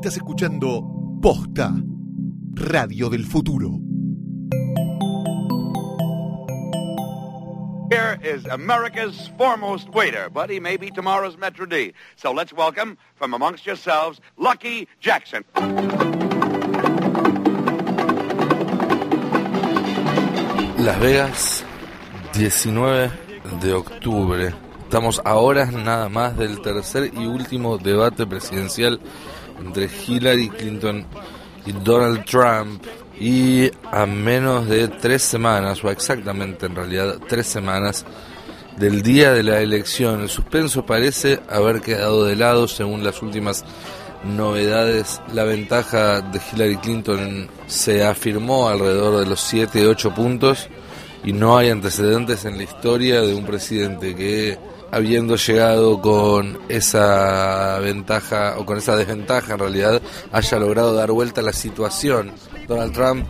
Estás escuchando Posta, Radio del Futuro. Here is America's foremost waiter, but he may be tomorrow's Metro D. So let's welcome, from amongst yourselves, Lucky Jackson. Las Vegas, 19 de octubre. Estamos a horas nada más del tercer y último debate presidencial entre Hillary Clinton y Donald Trump. Y a menos de tres semanas, o exactamente en realidad tres semanas, del día de la elección, el suspenso parece haber quedado de lado según las últimas novedades. La ventaja de Hillary Clinton se afirmó alrededor de los 7-8 puntos y no hay antecedentes en la historia de un presidente que habiendo llegado con esa ventaja o con esa desventaja en realidad haya logrado dar vuelta a la situación. Donald Trump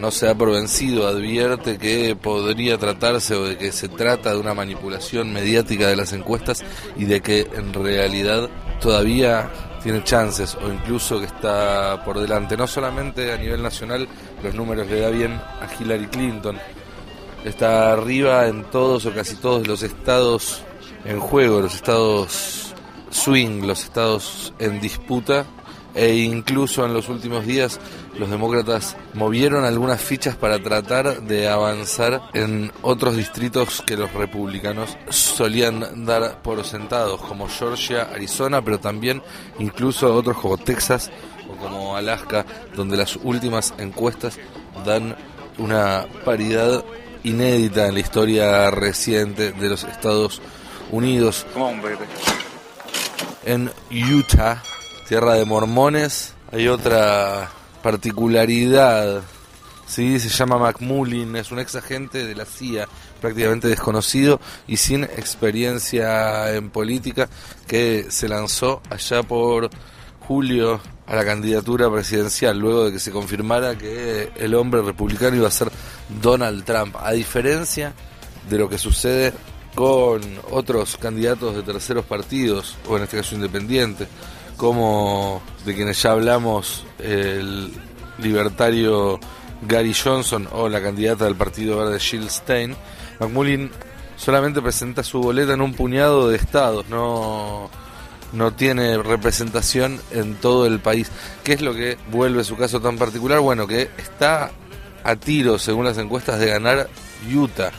no se ha por vencido, advierte que podría tratarse o de que se trata de una manipulación mediática de las encuestas y de que en realidad todavía tiene chances o incluso que está por delante. No solamente a nivel nacional, los números le da bien a Hillary Clinton. Está arriba en todos o casi todos los estados en juego, los estados swing, los estados en disputa e incluso en los últimos días los demócratas movieron algunas fichas para tratar de avanzar en otros distritos que los republicanos solían dar por sentados, como Georgia, Arizona, pero también incluso otros como Texas o como Alaska, donde las últimas encuestas dan una paridad inédita en la historia reciente de los Estados. En Utah, tierra de mormones, hay otra particularidad. ¿sí? Se llama McMullin, es un ex agente de la CIA, prácticamente desconocido y sin experiencia en política, que se lanzó allá por julio a la candidatura presidencial, luego de que se confirmara que el hombre republicano iba a ser Donald Trump. A diferencia de lo que sucede con otros candidatos de terceros partidos, o en este caso independientes, como de quienes ya hablamos, el libertario Gary Johnson o la candidata del Partido Verde Jill Stein, McMullin solamente presenta su boleta en un puñado de estados, no, no tiene representación en todo el país. ¿Qué es lo que vuelve su caso tan particular? Bueno, que está a tiro, según las encuestas, de ganar Utah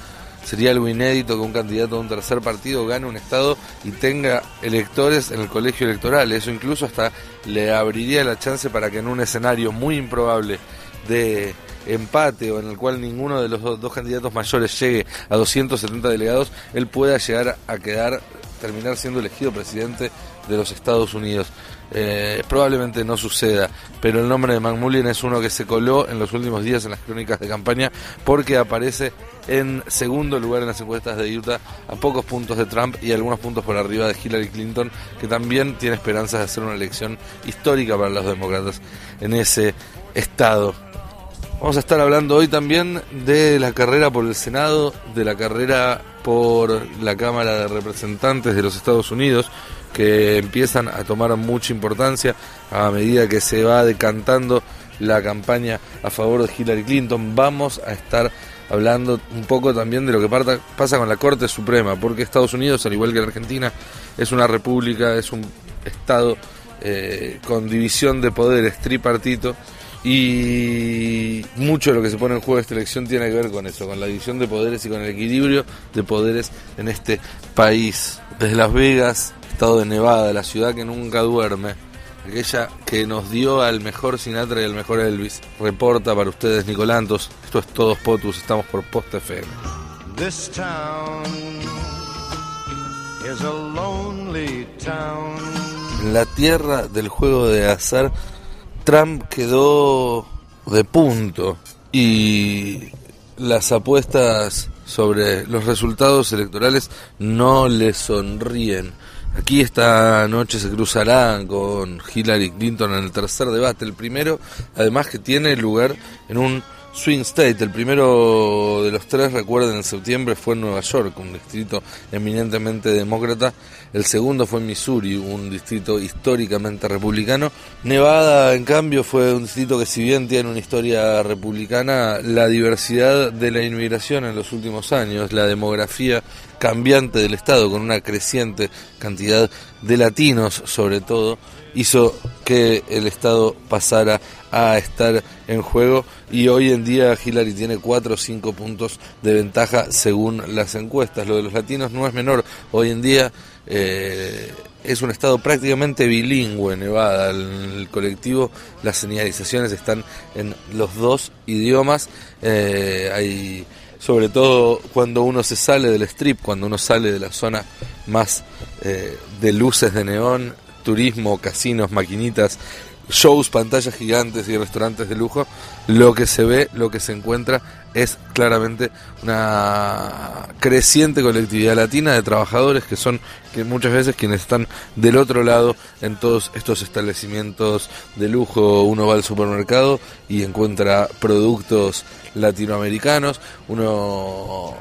Sería algo inédito que un candidato de un tercer partido gane un estado y tenga electores en el colegio electoral. Eso incluso hasta le abriría la chance para que en un escenario muy improbable de empate o en el cual ninguno de los dos, candidatos mayores llegue a 270 delegados, él pueda llegar a quedar, terminar siendo elegido presidente de los Estados Unidos. Eh, probablemente no suceda, pero el nombre de McMullin es uno que se coló en los últimos días en las crónicas de campaña porque aparece en segundo lugar en las encuestas de Utah a pocos puntos de Trump y algunos puntos por arriba de Hillary Clinton, que también tiene esperanzas de hacer una elección histórica para los demócratas en ese estado. Vamos a estar hablando hoy también de la carrera por el Senado, de la carrera por la Cámara de Representantes de los Estados Unidos, que empiezan a tomar mucha importancia a medida que se va decantando la campaña a favor de Hillary Clinton. Vamos a estar hablando un poco también de lo que pasa con la Corte Suprema, porque Estados Unidos, al igual que la Argentina, es una república, es un Estado eh, con división de poderes tripartito y mucho de lo que se pone en juego de esta elección tiene que ver con eso, con la división de poderes y con el equilibrio de poderes en este país. Desde Las Vegas estado de Nevada, la ciudad que nunca duerme, aquella que nos dio al mejor Sinatra y al mejor Elvis. Reporta para ustedes Nicolantos, esto es Todos Potus, estamos por Post FM. This town is a lonely town. En la tierra del juego de azar, Trump quedó de punto y las apuestas sobre los resultados electorales no le sonríen. Aquí esta noche se cruzará con Hillary Clinton en el tercer debate, el primero, además que tiene lugar en un swing state. El primero de los tres, recuerden, en septiembre fue Nueva York, un distrito eminentemente demócrata. El segundo fue Missouri, un distrito históricamente republicano. Nevada, en cambio, fue un distrito que si bien tiene una historia republicana, la diversidad de la inmigración en los últimos años, la demografía cambiante del Estado, con una creciente cantidad de latinos sobre todo, hizo que el Estado pasara a estar en juego y hoy en día Hillary tiene 4 o 5 puntos de ventaja según las encuestas. Lo de los latinos no es menor. Hoy en día eh, es un estado prácticamente bilingüe, Nevada. El, colectivo, las señalizaciones están en los dos idiomas. Eh, hay sobre todo cuando uno se sale del strip, cuando uno sale de la zona más eh, de luces de neón, turismo, casinos, maquinitas, shows, pantallas gigantes y restaurantes de lujo, lo que se ve, lo que se encuentra es claramente una creciente colectividad latina de trabajadores que son que muchas veces quienes están del otro lado en todos estos establecimientos de lujo. Uno va al supermercado y encuentra productos latinoamericanos, uno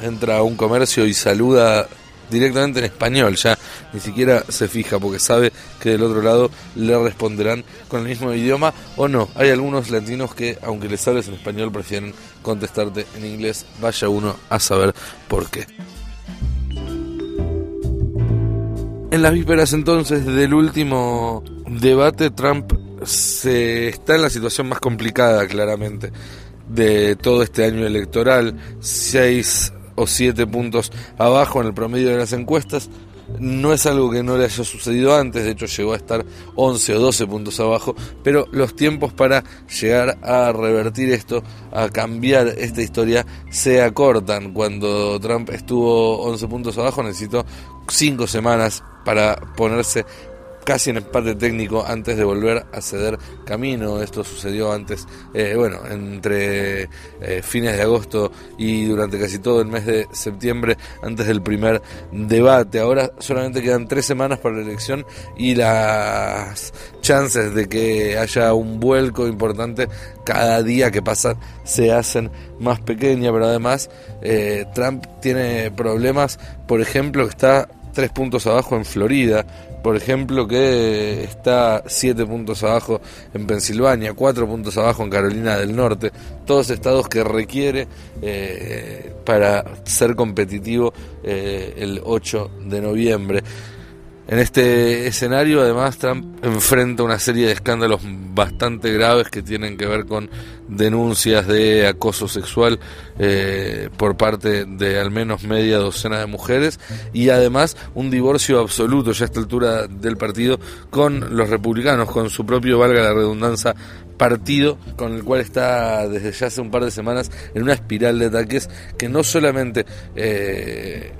entra a un comercio y saluda directamente en español, ya ni siquiera se fija porque sabe que del otro lado le responderán con el mismo idioma o no. Hay algunos latinos que aunque les hables en español prefieren contestarte en inglés, vaya uno a saber por qué. En las vísperas entonces del último debate, Trump se está en la situación más complicada claramente de todo este año electoral. Seis o siete puntos abajo en el promedio de las encuestas. No es algo que no le haya sucedido antes, de hecho llegó a estar 11 o 12 puntos abajo, pero los tiempos para llegar a revertir esto, a cambiar esta historia, se acortan. Cuando Trump estuvo 11 puntos abajo necesitó 5 semanas para ponerse casi en empate técnico antes de volver a ceder camino. Esto sucedió antes, eh, bueno, entre eh, fines de agosto y durante casi todo el mes de septiembre, antes del primer debate. Ahora solamente quedan tres semanas para la elección y las chances de que haya un vuelco importante cada día que pasa se hacen más pequeñas, pero además eh, Trump tiene problemas, por ejemplo, está tres puntos abajo en Florida, por ejemplo, que está siete puntos abajo en Pensilvania, cuatro puntos abajo en Carolina del Norte, todos estados que requiere eh, para ser competitivo eh, el 8 de noviembre. En este escenario, además, Trump enfrenta una serie de escándalos bastante graves que tienen que ver con denuncias de acoso sexual eh, por parte de al menos media docena de mujeres y además un divorcio absoluto ya a esta altura del partido con los republicanos, con su propio, valga la redundancia, partido con el cual está desde ya hace un par de semanas en una espiral de ataques que no solamente... Eh,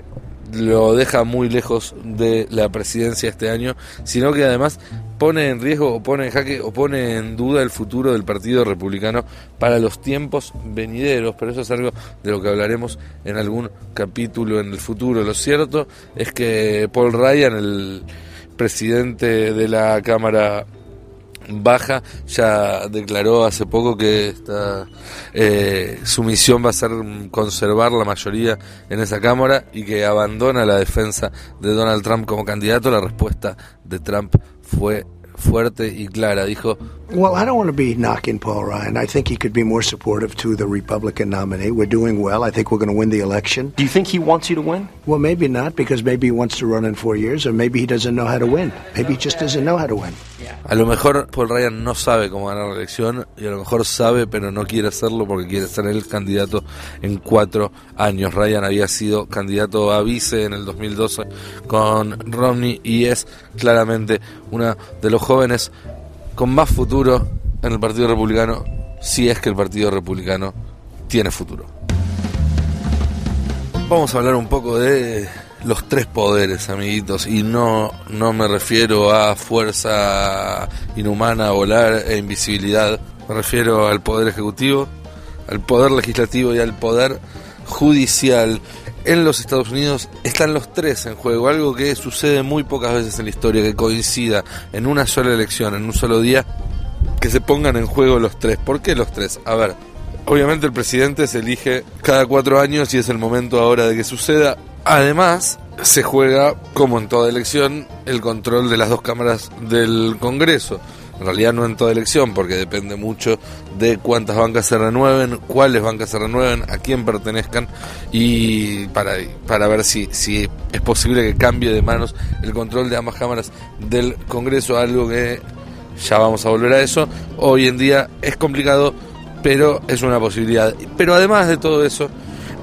lo deja muy lejos de la presidencia este año, sino que además pone en riesgo o pone en jaque o pone en duda el futuro del Partido Republicano para los tiempos venideros, pero eso es algo de lo que hablaremos en algún capítulo en el futuro. Lo cierto es que Paul Ryan, el presidente de la Cámara baja, ya declaró hace poco que eh, su misión va a ser conservar la mayoría en esa Cámara y que abandona la defensa de Donald Trump como candidato. La respuesta de Trump fue fuerte y clara. Dijo, Well, I don't want to be knocking Paul Ryan. I think he could be more supportive to the Republican nominee. We're doing well. I think we're going to win the election. Do you think he wants you to win? Well, maybe not, because maybe he wants to run in four years, or maybe he doesn't know how to win. Maybe he just doesn't know how to win. A lo mejor Paul Ryan no sabe cómo ganar la elección y a lo mejor sabe pero no quiere hacerlo porque quiere ser el candidato en cuatro años. Ryan había sido candidato a vice en el 2012 con Romney y es claramente uno de los jóvenes con más futuro en el Partido Republicano si es que el Partido Republicano tiene futuro. Vamos a hablar un poco de los tres poderes, amiguitos, y no, no me refiero a fuerza inhumana, volar e invisibilidad, me refiero al poder ejecutivo, al poder legislativo y al poder judicial. En los Estados Unidos están los tres en juego, algo que sucede muy pocas veces en la historia, que coincida en una sola elección, en un solo día, que se pongan en juego los tres. ¿Por qué los tres? A ver, Obviamente el presidente se elige cada cuatro años y es el momento ahora de que suceda. Además, se juega, como en toda elección, el control de las dos cámaras del Congreso. En realidad no en toda elección, porque depende mucho de cuántas bancas se renueven, cuáles bancas se renueven, a quién pertenezcan y para, para ver si, si es posible que cambie de manos el control de ambas cámaras del Congreso, algo que ya vamos a volver a eso. Hoy en día es complicado, pero es una posibilidad. Pero además de todo eso,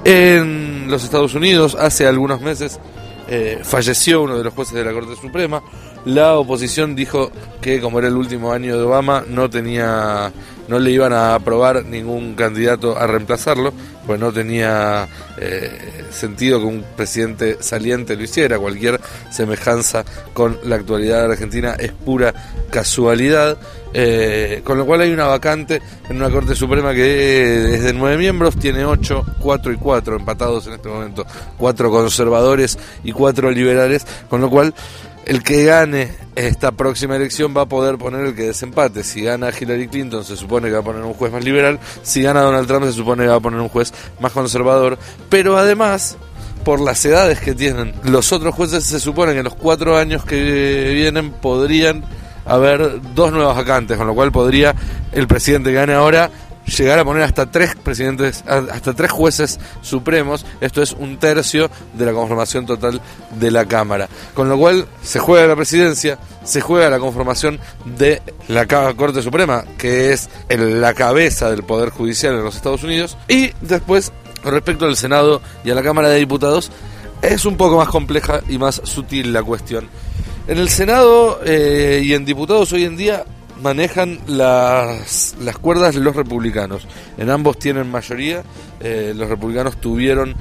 en los Estados Unidos hace algunos meses eh, falleció uno de los jueces de la Corte Suprema. La oposición dijo que como era el último año de Obama no tenía no le iban a aprobar ningún candidato a reemplazarlo, pues no tenía eh, sentido que un presidente saliente lo hiciera. Cualquier semejanza con la actualidad de Argentina es pura casualidad. Eh, con lo cual hay una vacante en una Corte Suprema que es de nueve miembros, tiene ocho, cuatro y cuatro empatados en este momento, cuatro conservadores y cuatro liberales, con lo cual el que gane esta próxima elección va a poder poner el que desempate. Si gana Hillary Clinton, se supone que va a poner un juez más liberal. Si gana Donald Trump, se supone que va a poner un juez más conservador. Pero además, por las edades que tienen los otros jueces, se supone que en los cuatro años que vienen podrían haber dos nuevos vacantes, con lo cual podría el presidente que gane ahora llegar a poner hasta tres presidentes, hasta tres jueces supremos, esto es un tercio de la conformación total de la Cámara. Con lo cual se juega la presidencia, se juega la conformación de la Corte Suprema, que es la cabeza del Poder Judicial en los Estados Unidos, y después, respecto al Senado y a la Cámara de Diputados, es un poco más compleja y más sutil la cuestión. En el Senado eh, y en diputados hoy en día manejan las, las cuerdas los republicanos. En ambos tienen mayoría. Eh, los republicanos tuvieron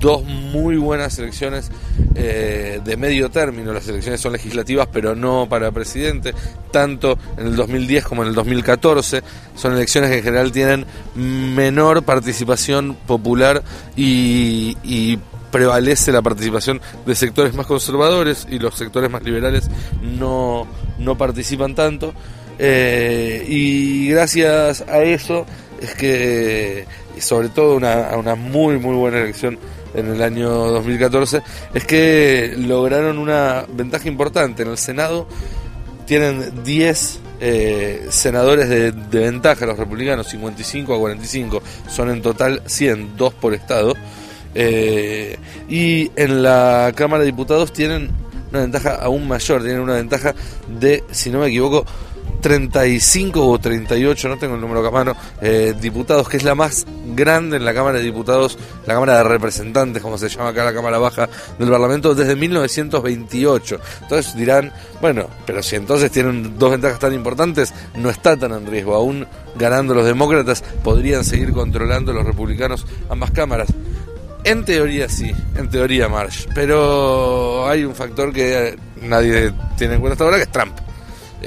dos muy buenas elecciones eh, de medio término. Las elecciones son legislativas, pero no para presidente, tanto en el 2010 como en el 2014. Son elecciones que en general tienen menor participación popular y, y prevalece la participación de sectores más conservadores y los sectores más liberales no, no participan tanto. Eh, y gracias a eso es que, sobre todo una, a una muy, muy buena elección en el año 2014, es que lograron una ventaja importante. En el Senado tienen 10 eh, senadores de, ventaja, los republicanos 55 a 45, son en total 100, dos por estado. Eh, y en la Cámara de Diputados tienen una ventaja aún mayor, tienen una ventaja de, si no me equivoco, 35 o 38, no tengo el número a mano, eh, diputados, que es la más grande en la Cámara de Diputados, la Cámara de Representantes, como se llama acá la Cámara Baja del Parlamento, desde 1928. Entonces dirán, bueno, pero si entonces tienen dos ventajas tan importantes, no está tan en riesgo. Aún ganando los demócratas, podrían seguir controlando los republicanos ambas cámaras. En teoría sí, en teoría Marsh, pero hay un factor que nadie tiene en cuenta hasta ahora, que es Trump.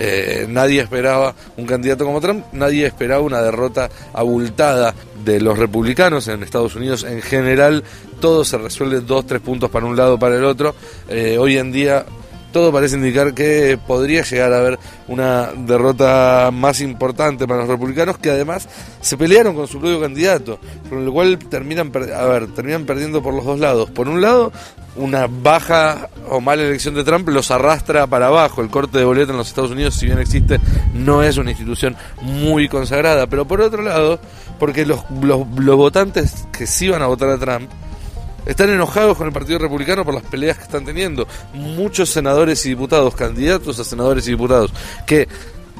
Eh, nadie esperaba un candidato como Trump, nadie esperaba una derrota abultada de los republicanos en Estados Unidos. En general, todo se resuelve dos, tres puntos para un lado, para el otro. Eh, hoy en día todo parece indicar que podría llegar a haber una derrota más importante para los republicanos que además se pelearon con su propio candidato, con lo cual terminan, terminan perdiendo por los dos lados. Por un lado, una baja o mala elección de Trump los arrastra para abajo. El corte de boleta en los Estados Unidos, si bien existe, no es una institución muy consagrada. Pero por otro lado, porque los, los, los votantes que sí van a votar a Trump, están enojados con el Partido Republicano por las peleas que están teniendo. Muchos senadores y diputados, candidatos a senadores y diputados, que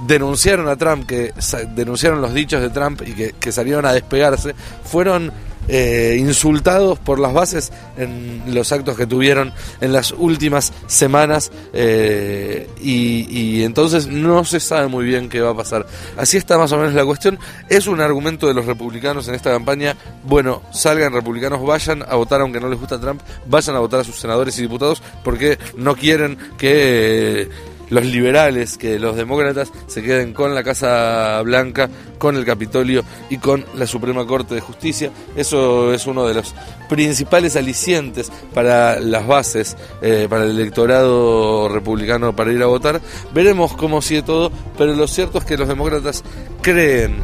denunciaron a Trump, que denunciaron los dichos de Trump y que, que salieron a despegarse, fueron eh, insultados por las bases en los actos que tuvieron en las últimas semanas eh, y, entonces no se sabe muy bien qué va a pasar. Así está más o menos la cuestión. Es un argumento de los republicanos en esta campaña. Bueno, salgan republicanos, vayan a votar aunque no les gusta Trump, vayan a votar a sus senadores y diputados porque no quieren que los liberales, que los demócratas se queden con la Casa Blanca, con el Capitolio y con la Suprema Corte de Justicia. Eso es uno de los principales alicientes para las bases, eh, para el electorado republicano para ir a votar. Veremos cómo sigue todo, pero lo cierto es que los demócratas creen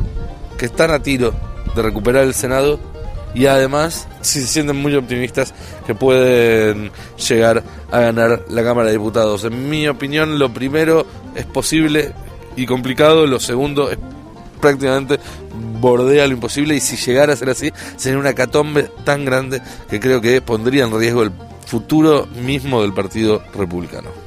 que están a tiro de recuperar el Senado y además si se sienten muy optimistas que pueden llegar a ganar la Cámara de Diputados. En mi opinión, lo primero es posible y complicado, lo segundo es prácticamente bordea lo imposible y si llegara a ser así, sería una catombe tan grande que creo que pondría en riesgo el futuro mismo del Partido Republicano.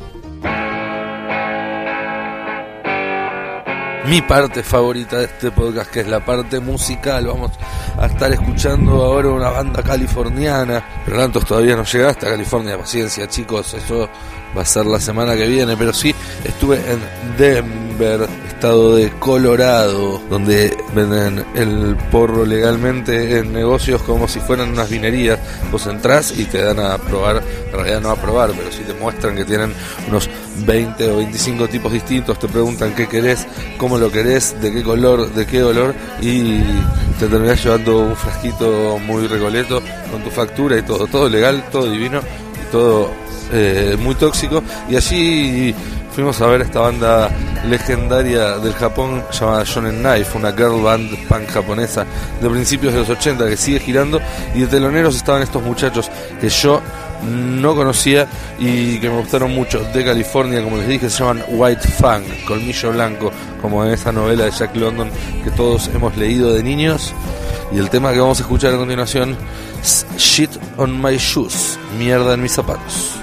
Mi parte favorita de este podcast, que es la parte musical. Vamos a estar escuchando ahora una banda californiana. Pero tantos todavía no llega hasta California. Paciencia, chicos. Eso va a ser la semana que viene. Pero sí, estuve en Denver, estado de Colorado, donde venden el porro legalmente en negocios como si fueran unas vinerías. Vos entrás y te dan a probar, en realidad no a probar, pero sí te muestran que tienen unos 20 o 25 tipos distintos, te preguntan qué querés, cómo lo querés, de qué color, de qué olor y te terminás llevando un frasquito muy recoleto con tu factura y todo, todo legal, todo divino todo eh, muy tóxico. Y allí fuimos a ver esta banda legendaria del Japón llamada Shonen Knife, una girl band punk japonesa de principios de los 80 que sigue girando y de teloneros estaban estos muchachos que yo no conocía y que me gustaron mucho de California, como les dije, se llaman White Fang, Colmillo Blanco, como en esa novela de Jack London que todos hemos leído de niños. Y el tema que vamos a escuchar a continuación es Shit on My Shoes, mierda en mis zapatos.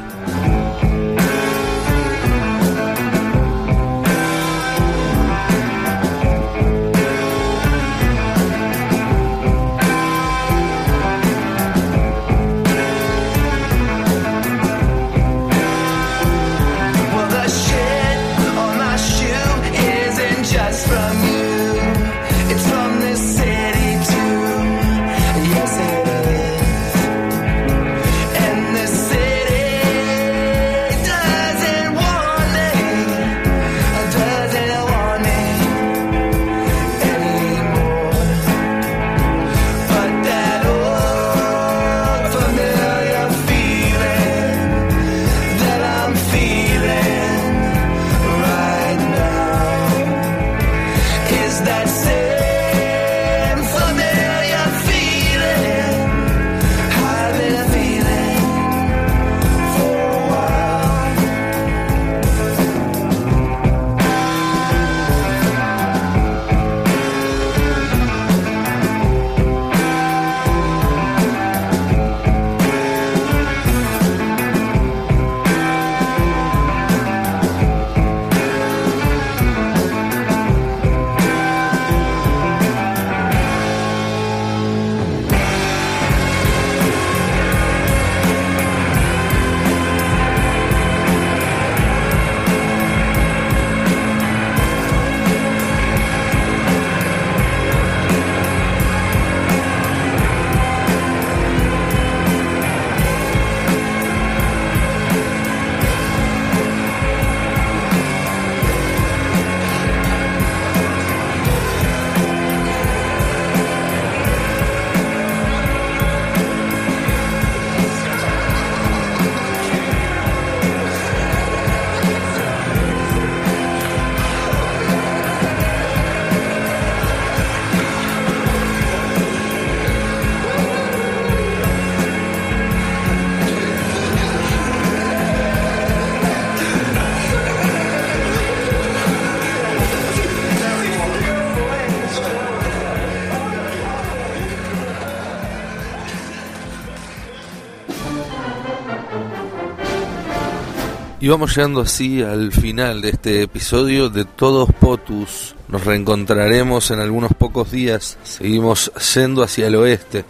Y vamos llegando así al final de este episodio de Todos Potus. Nos reencontraremos en algunos pocos días. Seguimos yendo hacia el oeste.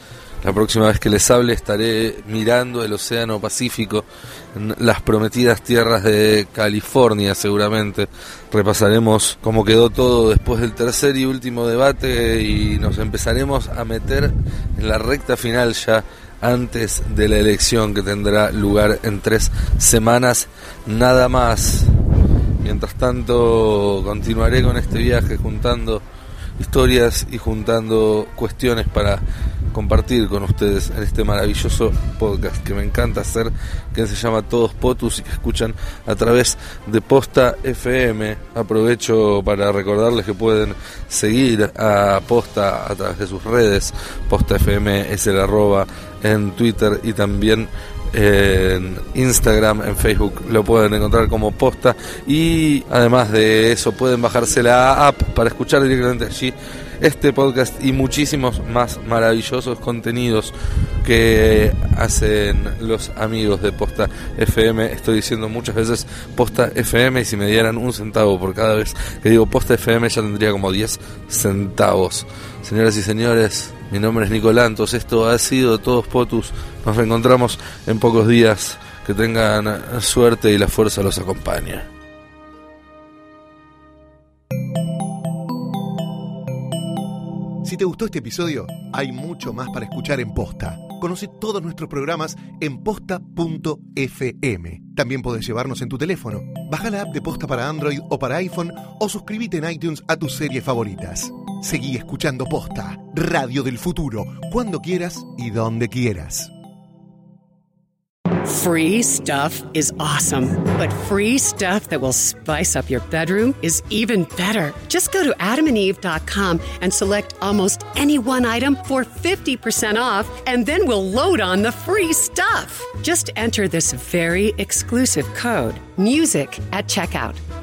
La próxima vez que les hable estaré mirando el Océano Pacífico, las prometidas tierras de California seguramente. Repasaremos cómo quedó todo después del tercer y último debate y nos empezaremos a meter en la recta final ya antes de la elección que tendrá lugar en tres semanas nada más. Mientras tanto continuaré con este viaje juntando historias y juntando cuestiones para compartir con ustedes en este maravilloso podcast que me encanta hacer, que se llama Todos Potus y que escuchan a través de Posta FM. Aprovecho para recordarles que pueden seguir a Posta a través de sus redes. Posta FM es el arroba en Twitter y también en Instagram, en Facebook lo pueden encontrar como posta y además de eso pueden bajarse la app para escuchar directamente allí este podcast y muchísimos más maravillosos contenidos que hacen los amigos de Posta FM. Estoy diciendo muchas veces Posta FM y si me dieran un centavo por cada vez que digo Posta FM ya tendría como 10 centavos. Señoras y señores, mi nombre es Nicolantos, esto ha sido Todos Potus, nos reencontramos en pocos días, que tengan suerte y la fuerza los acompañe. Si te gustó este episodio, hay mucho más para escuchar en Posta. Conoce todos nuestros programas en posta.fm. También podés llevarnos en tu teléfono. Baja la app de Posta para Android o para iPhone o suscríbete en iTunes a tus series favoritas. Seguí escuchando Posta, Radio del Futuro, cuando quieras y donde quieras. Free stuff is awesome, but free stuff that will spice up your bedroom is even better. Just go to adamandeve.com and select almost any one item for 50% off, and then we'll load on the free stuff. Just enter this very exclusive code, MUSIC, at checkout,